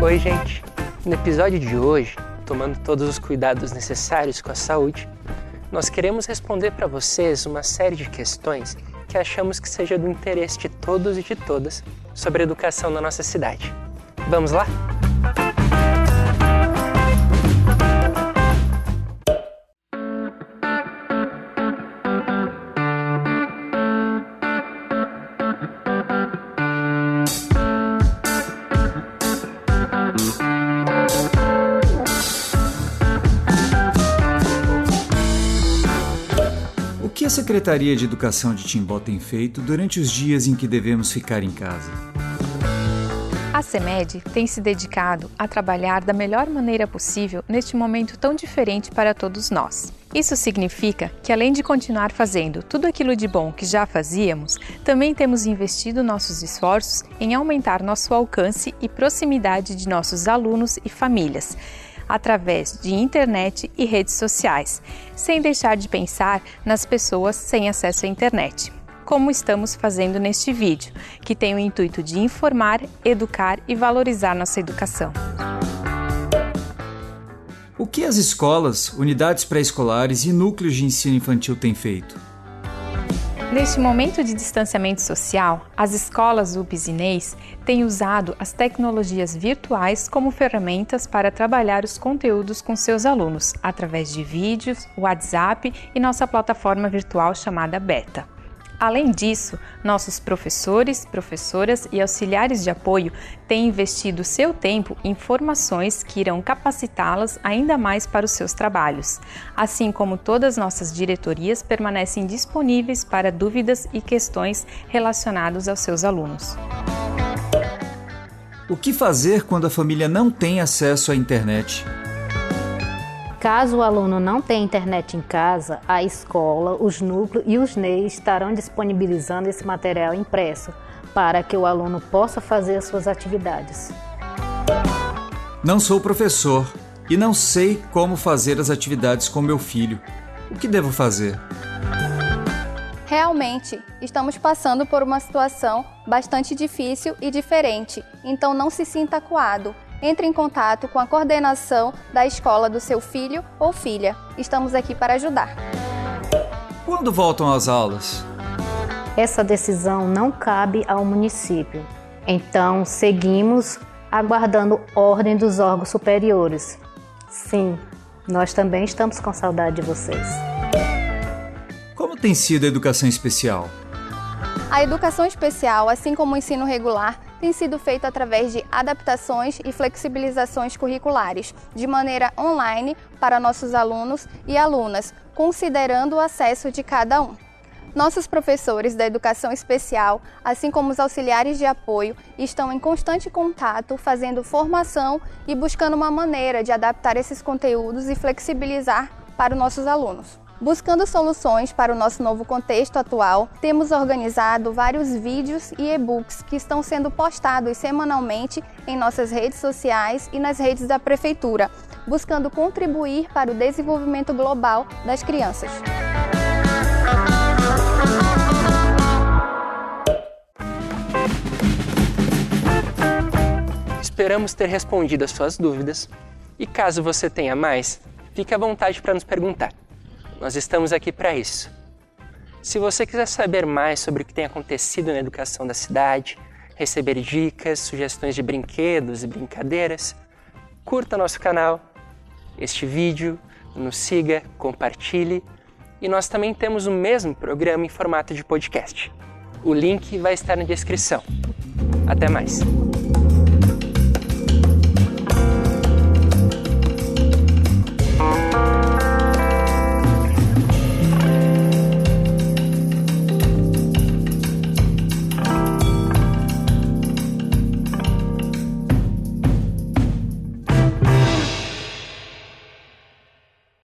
Oi, gente! No episódio de hoje, tomando todos os cuidados necessários com a saúde, nós queremos responder para vocês uma série de questões que achamos que seja do interesse de todos e de todas sobre a educação na nossa cidade. Vamos lá? A Secretaria de Educação de Timbó tem feito durante os dias em que devemos ficar em casa? A CEMED tem se dedicado a trabalhar da melhor maneira possível neste momento tão diferente para todos nós. Isso significa que, além de continuar fazendo tudo aquilo de bom que já fazíamos, também temos investido nossos esforços em aumentar nosso alcance e proximidade de nossos alunos e famílias através de internet e redes sociais, sem deixar de pensar nas pessoas sem acesso à internet. Como estamos fazendo neste vídeo, que tem o intuito de informar, educar e valorizar nossa educação. O que as escolas, unidades pré-escolares e núcleos de ensino infantil têm feito? Neste momento de distanciamento social, as escolas UPS têm usado as tecnologias virtuais como ferramentas para trabalhar os conteúdos com seus alunos, através de vídeos, WhatsApp e nossa plataforma virtual chamada Beta. Além disso, nossos professores, professoras e auxiliares de apoio têm investido seu tempo em formações que irão capacitá-las ainda mais para os seus trabalhos, assim como todas nossas diretorias permanecem disponíveis para dúvidas e questões relacionadas aos seus alunos. O que fazer quando a família não tem acesso à internet? Caso o aluno não tenha internet em casa, a escola, os núcleos e os NEI estarão disponibilizando esse material impresso para que o aluno possa fazer as suas atividades. Não sou professor e não sei como fazer as atividades com meu filho. O que devo fazer? Realmente, estamos passando por uma situação bastante difícil e diferente, então não se sinta acuado entre em contato com a coordenação da escola do seu filho ou filha. Estamos aqui para ajudar. Quando voltam às aulas? Essa decisão não cabe ao município. Então, seguimos aguardando ordem dos órgãos superiores. Sim, nós também estamos com saudade de vocês. Como tem sido a educação especial? A educação especial, assim como o ensino regular, tem sido feito através de adaptações e flexibilizações curriculares, de maneira online para nossos alunos e alunas, considerando o acesso de cada um. Nossos professores da educação especial, assim como os auxiliares de apoio, estão em constante contato, fazendo formação e buscando uma maneira de adaptar esses conteúdos e flexibilizar para os nossos alunos. Buscando soluções para o nosso novo contexto atual, temos organizado vários vídeos e e-books que estão sendo postados semanalmente em nossas redes sociais e nas redes da Prefeitura, buscando contribuir para o desenvolvimento global das crianças. Esperamos ter respondido as suas dúvidas e caso você tenha mais, fique à vontade para nos perguntar. Nós estamos aqui para isso. Se você quiser saber mais sobre o que tem acontecido na educação da cidade, receber dicas, sugestões de brinquedos e brincadeiras, curta nosso canal, este vídeo, nos siga, compartilhe e nós também temos o mesmo programa em formato de podcast. O link vai estar na descrição. Até mais!